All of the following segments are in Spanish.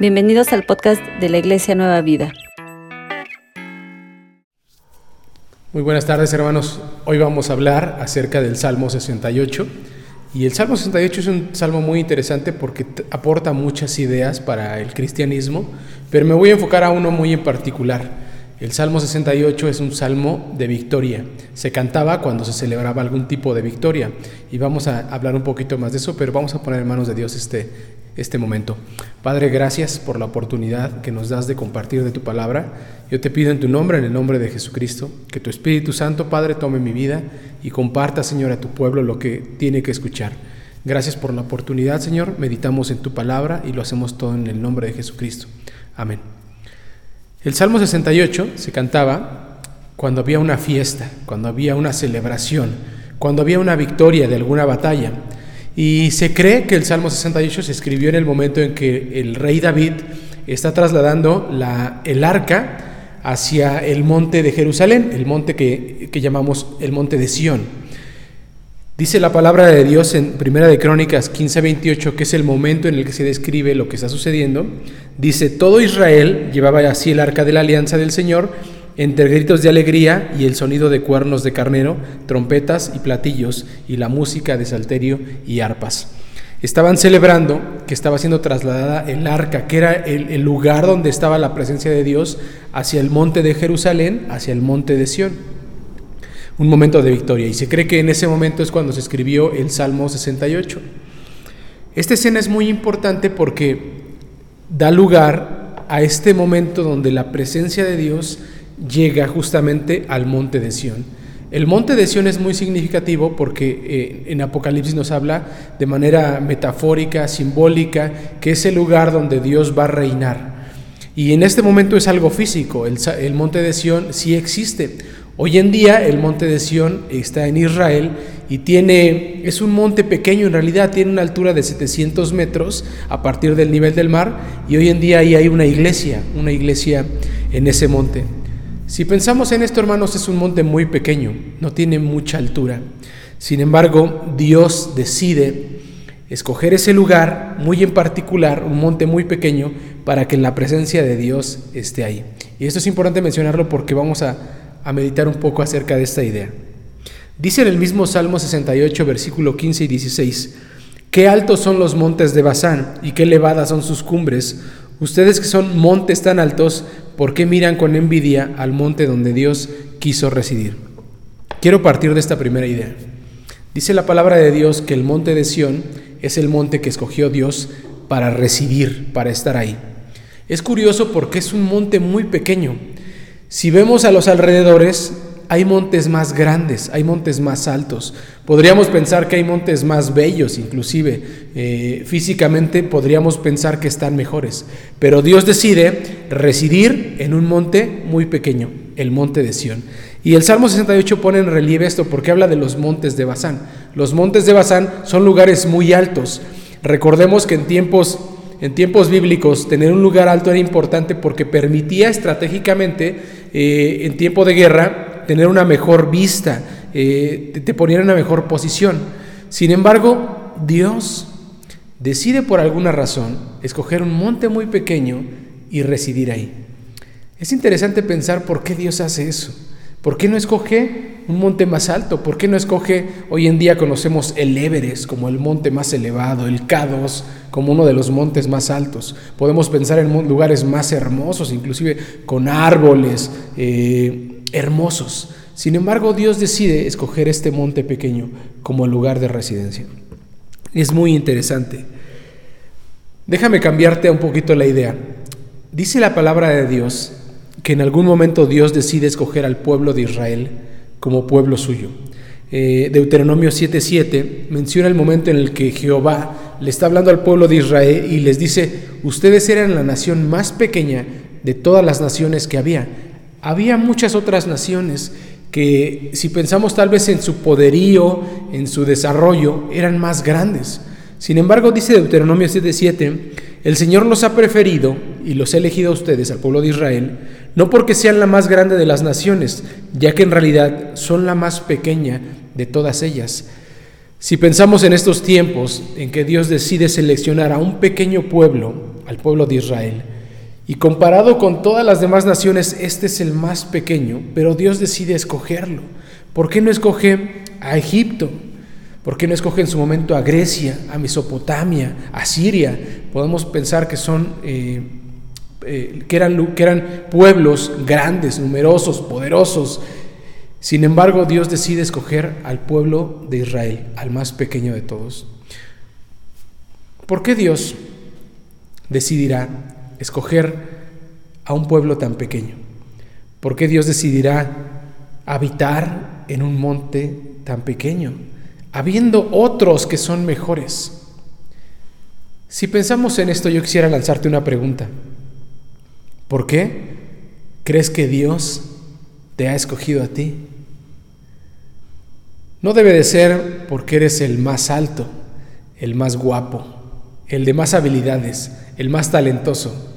Bienvenidos al podcast de la Iglesia Nueva Vida. Muy buenas tardes hermanos. Hoy vamos a hablar acerca del Salmo 68. Y el Salmo 68 es un salmo muy interesante porque aporta muchas ideas para el cristianismo, pero me voy a enfocar a uno muy en particular. El Salmo 68 es un salmo de victoria. Se cantaba cuando se celebraba algún tipo de victoria. Y vamos a hablar un poquito más de eso, pero vamos a poner en manos de Dios este, este momento. Padre, gracias por la oportunidad que nos das de compartir de tu palabra. Yo te pido en tu nombre, en el nombre de Jesucristo, que tu Espíritu Santo, Padre, tome mi vida y comparta, Señor, a tu pueblo lo que tiene que escuchar. Gracias por la oportunidad, Señor. Meditamos en tu palabra y lo hacemos todo en el nombre de Jesucristo. Amén. El Salmo 68 se cantaba cuando había una fiesta, cuando había una celebración, cuando había una victoria de alguna batalla. Y se cree que el Salmo 68 se escribió en el momento en que el rey David está trasladando la, el arca hacia el monte de Jerusalén, el monte que llamamos el monte de Sión. Dice la palabra de Dios en Primera de Crónicas 15:28, que es el momento en el que se describe lo que está sucediendo. Dice, todo Israel llevaba así el arca de la alianza del Señor, entre gritos de alegría y el sonido de cuernos de carnero, trompetas y platillos, y la música de salterio y arpas. Estaban celebrando que estaba siendo trasladada el arca, que era el, el lugar donde estaba la presencia de Dios, hacia el monte de Jerusalén, hacia el monte de Sión un momento de victoria. Y se cree que en ese momento es cuando se escribió el Salmo 68. Esta escena es muy importante porque da lugar a este momento donde la presencia de Dios llega justamente al monte de Sión. El monte de Sión es muy significativo porque eh, en Apocalipsis nos habla de manera metafórica, simbólica, que es el lugar donde Dios va a reinar. Y en este momento es algo físico, el, el monte de Sión sí existe. Hoy en día el monte de Sión está en Israel y tiene, es un monte pequeño, en realidad tiene una altura de 700 metros a partir del nivel del mar y hoy en día ahí hay una iglesia, una iglesia en ese monte. Si pensamos en esto, hermanos, es un monte muy pequeño, no tiene mucha altura. Sin embargo, Dios decide escoger ese lugar muy en particular, un monte muy pequeño, para que la presencia de Dios esté ahí. Y esto es importante mencionarlo porque vamos a a meditar un poco acerca de esta idea. Dice en el mismo Salmo 68, versículo 15 y 16, Qué altos son los montes de Bazán y qué elevadas son sus cumbres. Ustedes que son montes tan altos, ¿por qué miran con envidia al monte donde Dios quiso residir? Quiero partir de esta primera idea. Dice la palabra de Dios que el monte de Sión es el monte que escogió Dios para residir, para estar ahí. Es curioso porque es un monte muy pequeño, si vemos a los alrededores, hay montes más grandes, hay montes más altos. Podríamos pensar que hay montes más bellos, inclusive eh, físicamente podríamos pensar que están mejores. Pero Dios decide residir en un monte muy pequeño, el monte de Sión. Y el Salmo 68 pone en relieve esto porque habla de los montes de Bazán. Los montes de Bazán son lugares muy altos. Recordemos que en tiempos en tiempos bíblicos tener un lugar alto era importante porque permitía estratégicamente eh, en tiempo de guerra tener una mejor vista, eh, te, te ponía en una mejor posición. Sin embargo, Dios decide por alguna razón escoger un monte muy pequeño y residir ahí. Es interesante pensar por qué Dios hace eso. ¿Por qué no escoge un monte más alto? ¿Por qué no escoge, hoy en día conocemos el Everest como el monte más elevado, el K2 como uno de los montes más altos? Podemos pensar en lugares más hermosos, inclusive con árboles eh, hermosos. Sin embargo, Dios decide escoger este monte pequeño como lugar de residencia. Es muy interesante. Déjame cambiarte un poquito la idea. Dice la palabra de Dios que en algún momento Dios decide escoger al pueblo de Israel como pueblo suyo. Eh, Deuteronomio 7:7 menciona el momento en el que Jehová le está hablando al pueblo de Israel y les dice, ustedes eran la nación más pequeña de todas las naciones que había. Había muchas otras naciones que si pensamos tal vez en su poderío, en su desarrollo, eran más grandes. Sin embargo, dice Deuteronomio 7:7, el Señor los ha preferido y los ha elegido a ustedes, al pueblo de Israel, no porque sean la más grande de las naciones, ya que en realidad son la más pequeña de todas ellas. Si pensamos en estos tiempos en que Dios decide seleccionar a un pequeño pueblo, al pueblo de Israel. Y comparado con todas las demás naciones, este es el más pequeño, pero Dios decide escogerlo. ¿Por qué no escoge a Egipto? ¿Por qué no escoge en su momento a Grecia, a Mesopotamia, a Siria? Podemos pensar que son eh, eh, que, eran, que eran pueblos grandes, numerosos, poderosos. Sin embargo, Dios decide escoger al pueblo de Israel, al más pequeño de todos. ¿Por qué Dios decidirá escoger a un pueblo tan pequeño? ¿Por qué Dios decidirá habitar en un monte tan pequeño, habiendo otros que son mejores? Si pensamos en esto, yo quisiera lanzarte una pregunta. ¿Por qué crees que Dios te ha escogido a ti? No debe de ser porque eres el más alto, el más guapo, el de más habilidades, el más talentoso.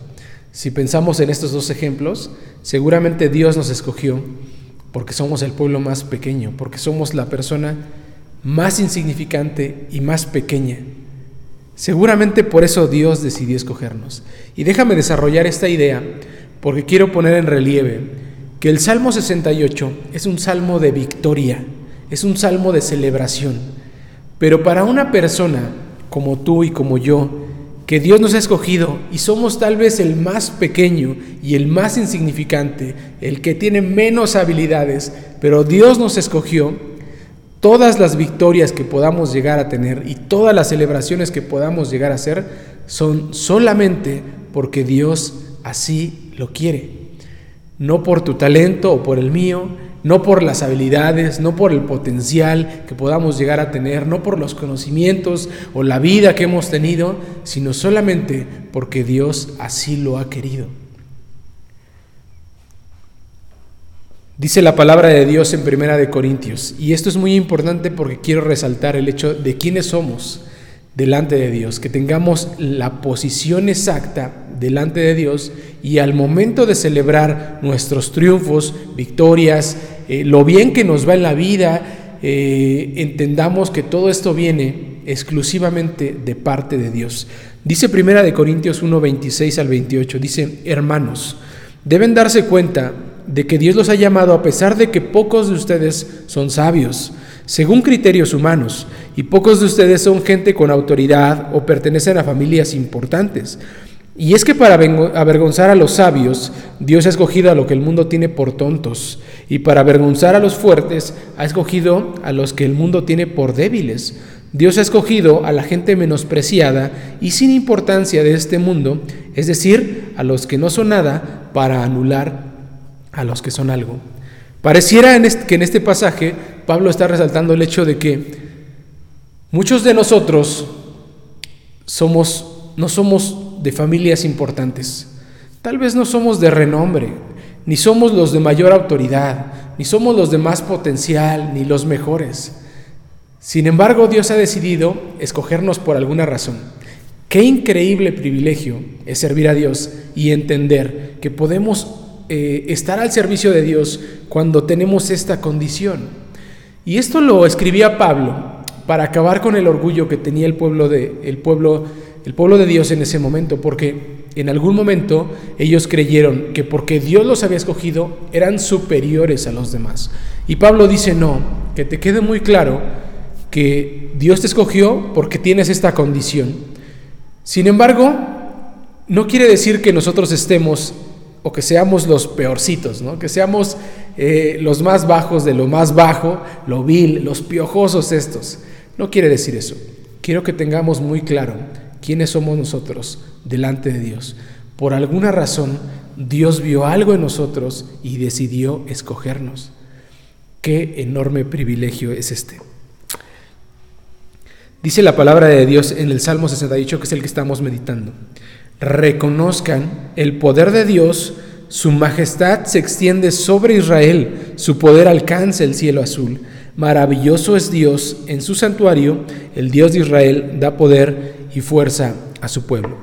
Si pensamos en estos dos ejemplos, seguramente Dios nos escogió porque somos el pueblo más pequeño, porque somos la persona más insignificante y más pequeña. Seguramente por eso Dios decidió escogernos. Y déjame desarrollar esta idea porque quiero poner en relieve que el Salmo 68 es un salmo de victoria, es un salmo de celebración. Pero para una persona como tú y como yo, que Dios nos ha escogido y somos tal vez el más pequeño y el más insignificante, el que tiene menos habilidades, pero Dios nos escogió, todas las victorias que podamos llegar a tener y todas las celebraciones que podamos llegar a hacer son solamente porque Dios así lo quiere. No por tu talento o por el mío, no por las habilidades, no por el potencial que podamos llegar a tener, no por los conocimientos o la vida que hemos tenido, sino solamente porque Dios así lo ha querido. Dice la palabra de Dios en Primera de Corintios, y esto es muy importante porque quiero resaltar el hecho de quiénes somos delante de Dios, que tengamos la posición exacta delante de Dios y al momento de celebrar nuestros triunfos, victorias, eh, lo bien que nos va en la vida, eh, entendamos que todo esto viene exclusivamente de parte de Dios. Dice Primera de Corintios 1, 26 al 28, dice, hermanos, deben darse cuenta de que Dios los ha llamado a pesar de que pocos de ustedes son sabios, según criterios humanos, y pocos de ustedes son gente con autoridad o pertenecen a familias importantes. Y es que para avergonzar a los sabios, Dios ha escogido a lo que el mundo tiene por tontos, y para avergonzar a los fuertes, ha escogido a los que el mundo tiene por débiles. Dios ha escogido a la gente menospreciada y sin importancia de este mundo, es decir, a los que no son nada, para anular a los que son algo. Pareciera que en este pasaje Pablo está resaltando el hecho de que muchos de nosotros somos, no somos de familias importantes. Tal vez no somos de renombre, ni somos los de mayor autoridad, ni somos los de más potencial, ni los mejores. Sin embargo, Dios ha decidido escogernos por alguna razón. Qué increíble privilegio es servir a Dios y entender que podemos eh, estar al servicio de Dios cuando tenemos esta condición. Y esto lo escribía Pablo para acabar con el orgullo que tenía el pueblo de, el pueblo el pueblo de Dios en ese momento, porque en algún momento ellos creyeron que porque Dios los había escogido eran superiores a los demás. Y Pablo dice, no, que te quede muy claro que Dios te escogió porque tienes esta condición. Sin embargo, no quiere decir que nosotros estemos o que seamos los peorcitos, ¿no? que seamos eh, los más bajos de lo más bajo, lo vil, los piojosos estos. No quiere decir eso. Quiero que tengamos muy claro quiénes somos nosotros delante de Dios. Por alguna razón, Dios vio algo en nosotros y decidió escogernos. Qué enorme privilegio es este. Dice la palabra de Dios en el Salmo 68, que es el que estamos meditando. Reconozcan el poder de Dios, su majestad se extiende sobre Israel, su poder alcanza el cielo azul. Maravilloso es Dios en su santuario, el Dios de Israel da poder y fuerza a su pueblo.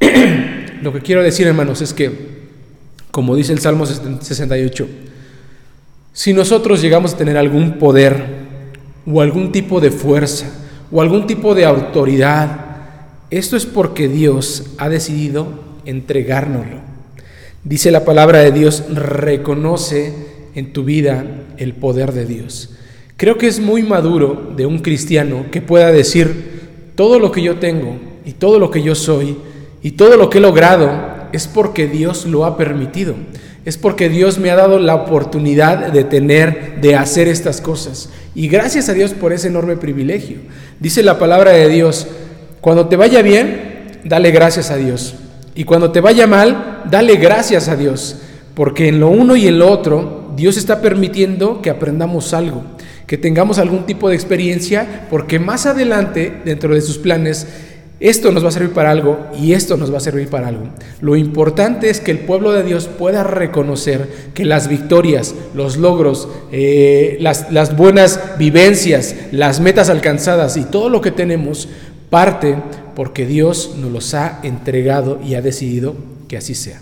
Lo que quiero decir, hermanos, es que, como dice el Salmo 68, si nosotros llegamos a tener algún poder o algún tipo de fuerza o algún tipo de autoridad Esto es porque Dios ha decidido entregárnoslo. Dice la palabra de Dios, reconoce en tu vida el poder de Dios. Creo que es muy maduro de un cristiano que pueda decir, todo lo que yo tengo y todo lo que yo soy y todo lo que he logrado es porque Dios lo ha permitido. Es porque Dios me ha dado la oportunidad de tener, de hacer estas cosas. Y gracias a Dios por ese enorme privilegio. Dice la palabra de Dios, cuando te vaya bien, dale gracias a Dios. Y cuando te vaya mal, dale gracias a Dios. Porque en lo uno y en lo otro, Dios está permitiendo que aprendamos algo, que tengamos algún tipo de experiencia, porque más adelante, dentro de sus planes, esto nos va a servir para algo y esto nos va a servir para algo. Lo importante es que el pueblo de Dios pueda reconocer que las victorias, los logros, eh, las, las buenas vivencias, las metas alcanzadas y todo lo que tenemos parte porque Dios nos los ha entregado y ha decidido que así sea.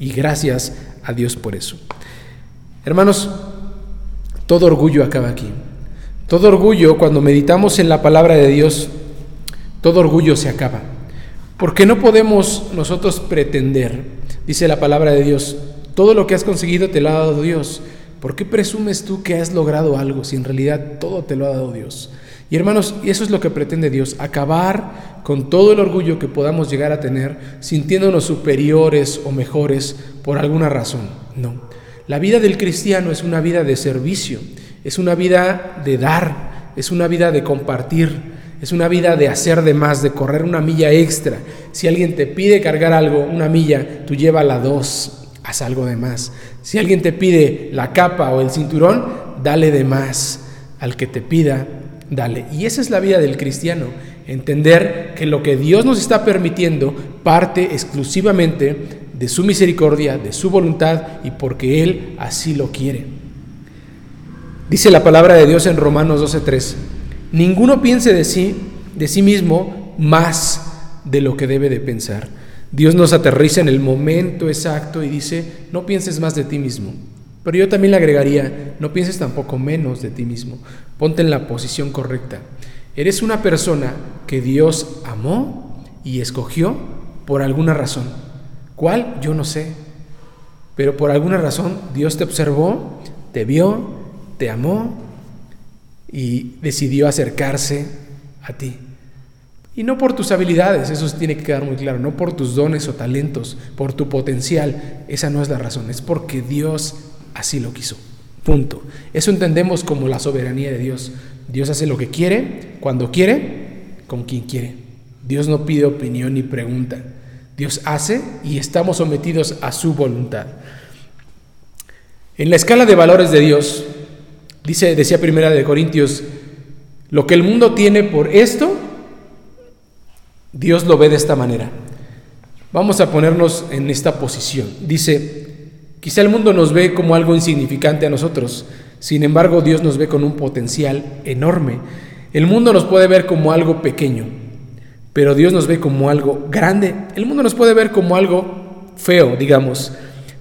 Y gracias a Dios por eso. Hermanos, todo orgullo acaba aquí. Todo orgullo, cuando meditamos en la palabra de Dios, todo orgullo se acaba. Porque no podemos nosotros pretender, dice la palabra de Dios, todo lo que has conseguido te lo ha dado Dios. ¿Por qué presumes tú que has logrado algo si en realidad todo te lo ha dado Dios? Y hermanos, eso es lo que pretende Dios, acabar con todo el orgullo que podamos llegar a tener sintiéndonos superiores o mejores por alguna razón. No. La vida del cristiano es una vida de servicio, es una vida de dar, es una vida de compartir, es una vida de hacer de más, de correr una milla extra. Si alguien te pide cargar algo, una milla, tú la dos, haz algo de más. Si alguien te pide la capa o el cinturón, dale de más. Al que te pida, dale. Y esa es la vida del cristiano. Entender que lo que Dios nos está permitiendo parte exclusivamente de su misericordia, de su voluntad y porque Él así lo quiere. Dice la palabra de Dios en Romanos 12:3. Ninguno piense de sí, de sí mismo, más de lo que debe de pensar. Dios nos aterriza en el momento exacto y dice, no pienses más de ti mismo. Pero yo también le agregaría, no pienses tampoco menos de ti mismo. Ponte en la posición correcta. Eres una persona que Dios amó y escogió por alguna razón. ¿Cuál? Yo no sé. Pero por alguna razón Dios te observó, te vio, te amó y decidió acercarse a ti. Y no por tus habilidades, eso tiene que quedar muy claro, no por tus dones o talentos, por tu potencial, esa no es la razón, es porque Dios así lo quiso. Punto. Eso entendemos como la soberanía de Dios. Dios hace lo que quiere, cuando quiere, con quien quiere. Dios no pide opinión ni pregunta. Dios hace y estamos sometidos a su voluntad. En la escala de valores de Dios, Dice, decía Primera de Corintios, lo que el mundo tiene por esto, Dios lo ve de esta manera. Vamos a ponernos en esta posición. Dice, quizá el mundo nos ve como algo insignificante a nosotros, sin embargo Dios nos ve con un potencial enorme. El mundo nos puede ver como algo pequeño, pero Dios nos ve como algo grande. El mundo nos puede ver como algo feo, digamos,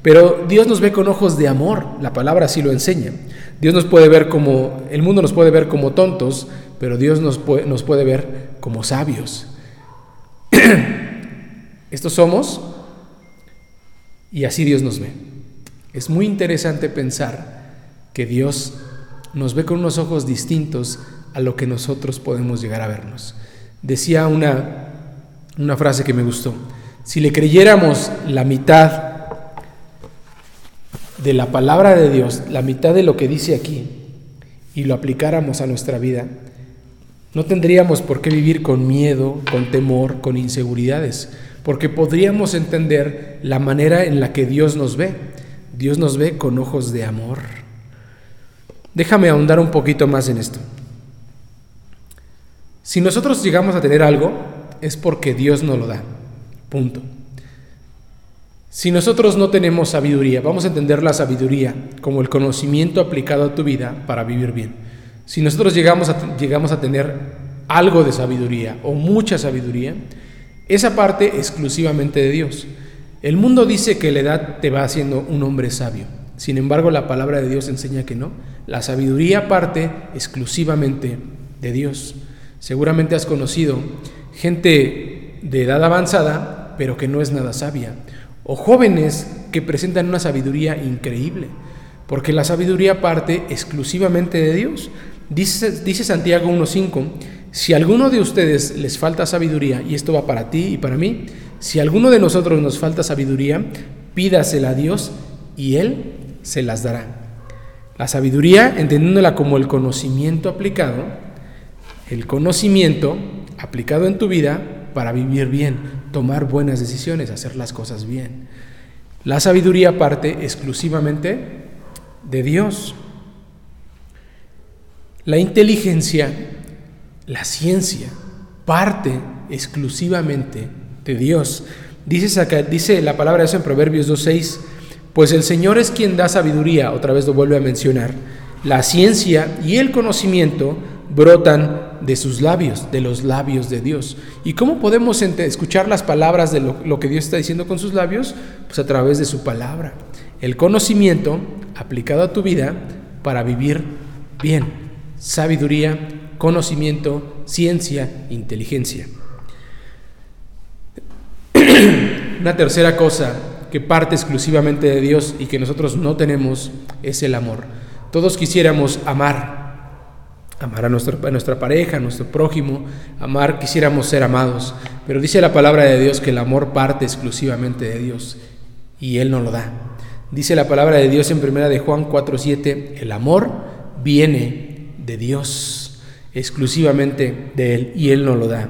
pero Dios nos ve con ojos de amor, la palabra así lo enseña. Dios nos puede ver como, el mundo nos puede ver como tontos, pero Dios nos puede, nos puede ver como sabios. Estos somos y así Dios nos ve. Es muy interesante pensar que Dios nos ve con unos ojos distintos a lo que nosotros podemos llegar a vernos. Decía una, una frase que me gustó. Si le creyéramos la mitad de la palabra de Dios, la mitad de lo que dice aquí, y lo aplicáramos a nuestra vida, no tendríamos por qué vivir con miedo, con temor, con inseguridades, porque podríamos entender la manera en la que Dios nos ve. Dios nos ve con ojos de amor. Déjame ahondar un poquito más en esto. Si nosotros llegamos a tener algo, es porque Dios nos lo da. Punto. Si nosotros no tenemos sabiduría, vamos a entender la sabiduría como el conocimiento aplicado a tu vida para vivir bien. Si nosotros llegamos a, llegamos a tener algo de sabiduría o mucha sabiduría, esa parte exclusivamente de Dios. El mundo dice que la edad te va haciendo un hombre sabio. Sin embargo, la palabra de Dios enseña que no. La sabiduría parte exclusivamente de Dios. Seguramente has conocido gente de edad avanzada, pero que no es nada sabia. O jóvenes que presentan una sabiduría increíble, porque la sabiduría parte exclusivamente de Dios. Dice, Santiago 1.5, si a alguno de ustedes les falta sabiduría, y esto va para ti y para mí, si a alguno de nosotros nos falta sabiduría, pídasela a Dios y Él se las dará. La sabiduría, entendiéndola como el conocimiento aplicado, el conocimiento aplicado en tu vida para vivir bien, tomar buenas decisiones, hacer las cosas bien. La sabiduría parte exclusivamente de Dios. La inteligencia, la ciencia, parte exclusivamente de Dios. Dice, la palabra eso en Proverbios 2.6, pues el Señor es quien da sabiduría, otra vez lo vuelve a mencionar. La ciencia y el conocimiento brotan de sus labios, de los labios de Dios. ¿Y cómo podemos escuchar las palabras de lo, lo, que Dios está diciendo con sus labios? Pues a través de su palabra. El conocimiento aplicado a tu vida para vivir bien. Sabiduría, conocimiento, ciencia, inteligencia. Una tercera cosa que parte exclusivamente de Dios y que nosotros no tenemos es el amor. Todos quisiéramos amar, amar a, nuestro, a nuestra pareja, a nuestro prójimo, amar, quisiéramos ser amados, pero dice la palabra de Dios que el amor parte exclusivamente de Dios y Él no lo da. Dice la palabra de Dios en primera de Juan 4:7, el amor viene de Dios, exclusivamente de Él, y Él no lo da.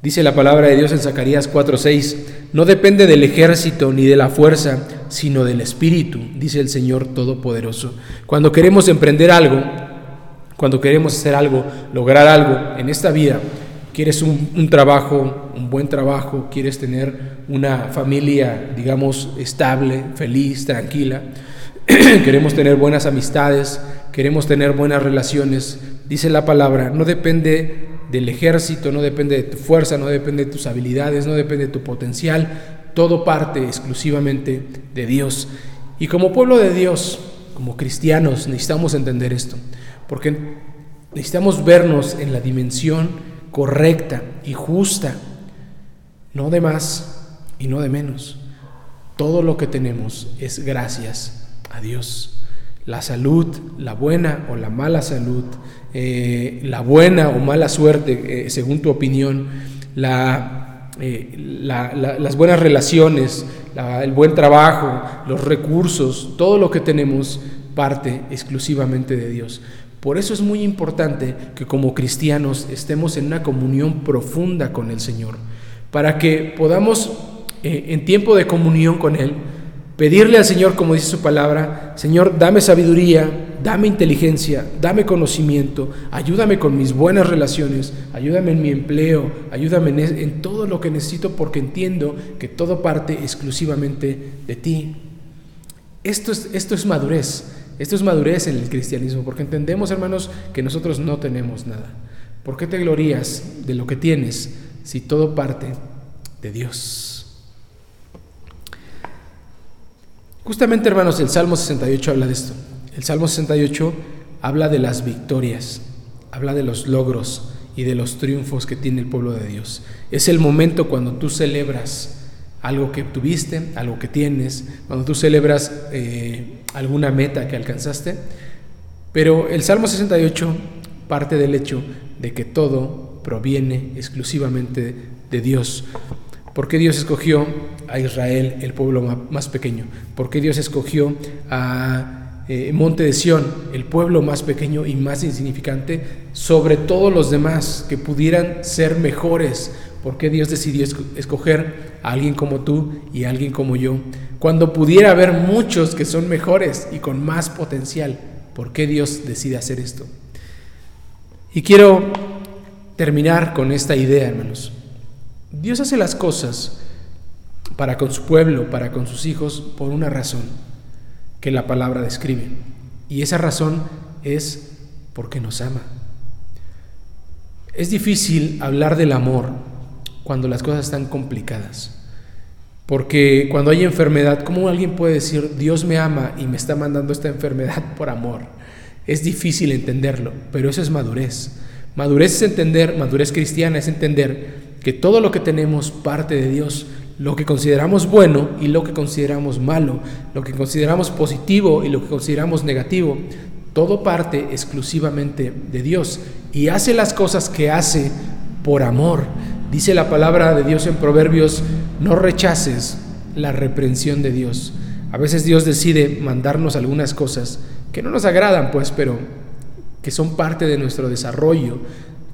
Dice la palabra de Dios en Zacarías 4:6, no depende del ejército ni de la fuerza, sino del Espíritu, dice el Señor Todopoderoso. Cuando queremos emprender algo, cuando queremos hacer algo, lograr algo en esta vida, quieres un, un, trabajo, un buen trabajo, quieres tener una familia, digamos, estable, feliz, tranquila, queremos tener buenas amistades, queremos tener buenas relaciones, dice la palabra, no depende del ejército, no depende de tu fuerza, no depende de tus habilidades, no depende de tu potencial, todo parte exclusivamente de Dios. Y como pueblo de Dios, como cristianos, necesitamos entender esto, porque necesitamos vernos en la dimensión correcta y justa, no de más y no de menos. Todo lo que tenemos es gracias a Dios. La salud, la buena o la mala salud, eh, la buena o mala suerte, eh, según tu opinión, eh, la, las buenas relaciones, el buen trabajo, los recursos, todo lo que tenemos parte exclusivamente de Dios. Por eso es muy importante que como cristianos estemos en una comunión profunda con el Señor, para que podamos en tiempo de comunión con Él pedirle al Señor, como dice su palabra, Señor, dame sabiduría, dame inteligencia, dame conocimiento, ayúdame con mis buenas relaciones, ayúdame en mi empleo, ayúdame en, todo lo que necesito porque entiendo que todo parte exclusivamente de ti. Esto es, esto es madurez, esto es madurez en el cristianismo, porque entendemos, hermanos, que nosotros no tenemos nada. ¿Por qué te glorías de lo que tienes si todo parte de Dios? Justamente, hermanos, el Salmo 68 habla de esto. El Salmo 68 habla de las victorias, habla de los logros y de los triunfos que tiene el pueblo de Dios. Es el momento cuando tú celebras algo que tuviste, algo que tienes, cuando tú celebras eh, alguna meta que alcanzaste. Pero el Salmo 68 parte del hecho de que todo proviene exclusivamente de Dios. ¿Por qué Dios escogió a Israel, el pueblo más pequeño? ¿Por qué Dios escogió a eh, Monte de Sión, el pueblo más pequeño y más insignificante, sobre todos los demás que pudieran ser mejores? ¿Por qué Dios decidió escoger a alguien como tú y a alguien como yo? Cuando pudiera haber muchos que son mejores y con más potencial, ¿por qué Dios decide hacer esto? Y quiero terminar con esta idea, hermanos. Dios hace las cosas para con su pueblo, para con sus hijos, por una razón que la palabra describe. Y esa razón es porque nos ama. Es difícil hablar del amor cuando las cosas están complicadas. Porque cuando hay enfermedad, ¿cómo alguien puede decir, Dios me ama y me está mandando esta enfermedad por amor? Es difícil entenderlo, pero eso es madurez. Madurez es entender, madurez cristiana es entender que todo lo que tenemos parte de Dios, lo que consideramos bueno y lo que consideramos malo, lo que consideramos positivo y lo que consideramos negativo, todo parte exclusivamente de Dios y hace las cosas que hace por amor. Dice la palabra de Dios en Proverbios, no rechaces la reprensión de Dios. A veces Dios decide mandarnos algunas cosas que no nos agradan, pues, pero que son parte de nuestro desarrollo,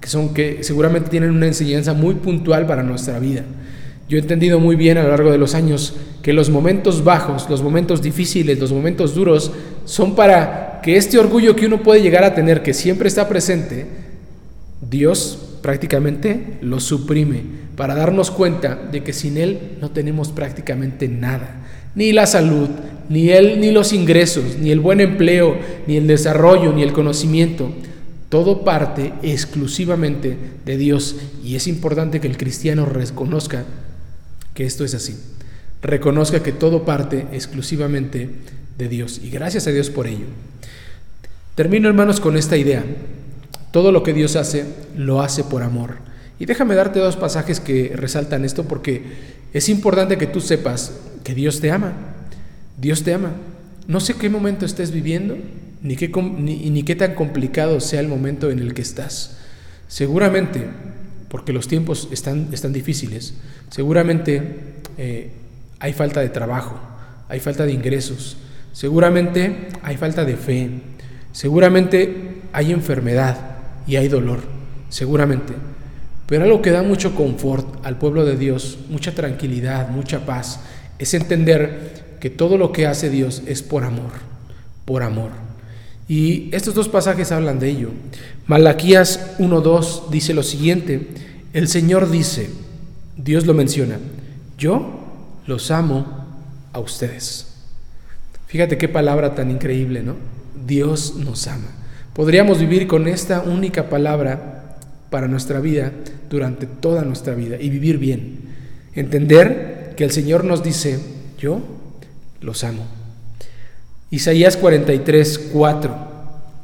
que son que seguramente tienen una enseñanza muy puntual para nuestra vida. Yo he entendido muy bien a lo largo de los años que los momentos bajos, los momentos difíciles, los momentos duros, son para que este orgullo que uno puede llegar a tener, que siempre está presente, Dios prácticamente lo suprime para darnos cuenta de que sin Él no tenemos prácticamente nada. Ni la salud, ni Él, ni los ingresos, ni el buen empleo, ni el desarrollo, ni el conocimiento. Todo parte exclusivamente de Dios y es importante que el cristiano reconozca que esto es así. Reconozca que todo parte exclusivamente de Dios y gracias a Dios por ello. Termino hermanos con esta idea. Todo lo que Dios hace, lo hace por amor. Y déjame darte dos pasajes que resaltan esto porque es importante que tú sepas que Dios te ama. Dios te ama. No sé qué momento estés viviendo, ni qué, ni, qué tan complicado sea el momento en el que estás. Seguramente porque los tiempos están, están difíciles. Seguramente eh, hay falta de trabajo, hay falta de ingresos, seguramente hay falta de fe, seguramente hay enfermedad y hay dolor, seguramente. Pero algo que da mucho confort al pueblo de Dios, mucha tranquilidad, mucha paz, es entender que todo lo que hace Dios es por amor, por amor. Y estos dos pasajes hablan de ello. Malaquías 1.2 dice lo siguiente, el Señor dice, Dios lo menciona, yo los amo a ustedes. Fíjate qué palabra tan increíble, ¿no? Dios nos ama. Podríamos vivir con esta única palabra para nuestra vida durante toda nuestra vida y vivir bien. Entender que el Señor nos dice, yo los amo. Isaías 43, 4,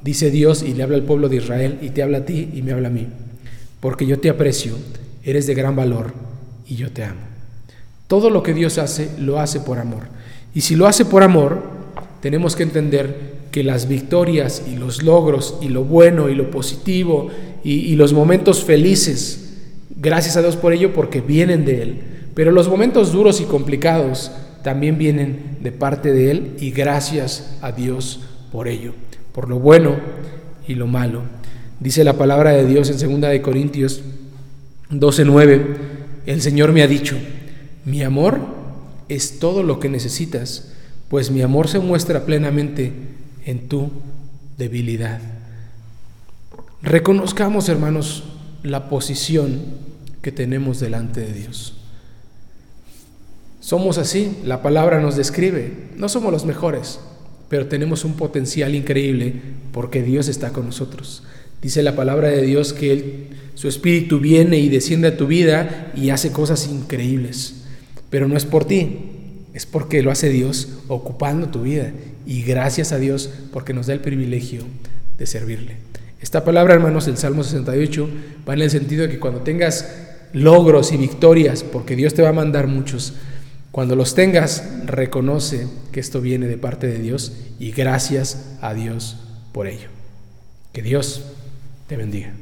dice Dios y le habla al pueblo de Israel y te habla a ti y me habla a mí, porque yo te aprecio, eres de gran valor y yo te amo. Todo lo que Dios hace, lo hace por amor. Y si lo hace por amor, tenemos que entender que las victorias y los logros y lo bueno y lo positivo y, y los momentos felices, gracias a Dios por ello, porque vienen de Él. Pero los momentos duros y complicados, también vienen de parte de Él y gracias a Dios por ello, por lo bueno y lo malo. Dice la palabra de Dios en 2 de Corintios 12:9, el Señor me ha dicho, mi amor es todo lo que necesitas, pues mi amor se muestra plenamente en tu debilidad. Reconozcamos, hermanos, la posición que tenemos delante de Dios. Somos así, la palabra nos describe. No somos los mejores, pero tenemos un potencial increíble porque Dios está con nosotros. Dice la palabra de Dios que su espíritu viene y desciende a tu vida y hace cosas increíbles. Pero no es por ti, es porque lo hace Dios ocupando tu vida. Y gracias a Dios porque nos da el privilegio de servirle. Esta palabra, hermanos, el Salmo 68 va en el sentido de que cuando tengas logros y victorias, porque Dios te va a mandar muchos, cuando los tengas, reconoce que esto viene de parte de Dios y gracias a Dios por ello. Que Dios te bendiga.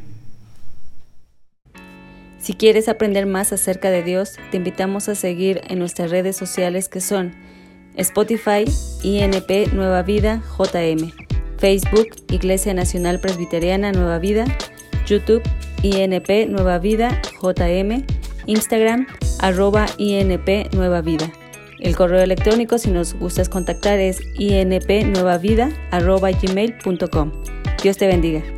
Si quieres aprender más acerca de Dios, te invitamos a seguir en nuestras redes sociales que son Spotify, INP Nueva Vida, JM, Facebook, Iglesia Nacional Presbiteriana Nueva Vida, YouTube, INP Nueva Vida, JM, Instagram, arroba INP Nueva Vida. El correo electrónico, si nos gustas contactar, es inpnuevavida arroba gmail.com. Dios te bendiga.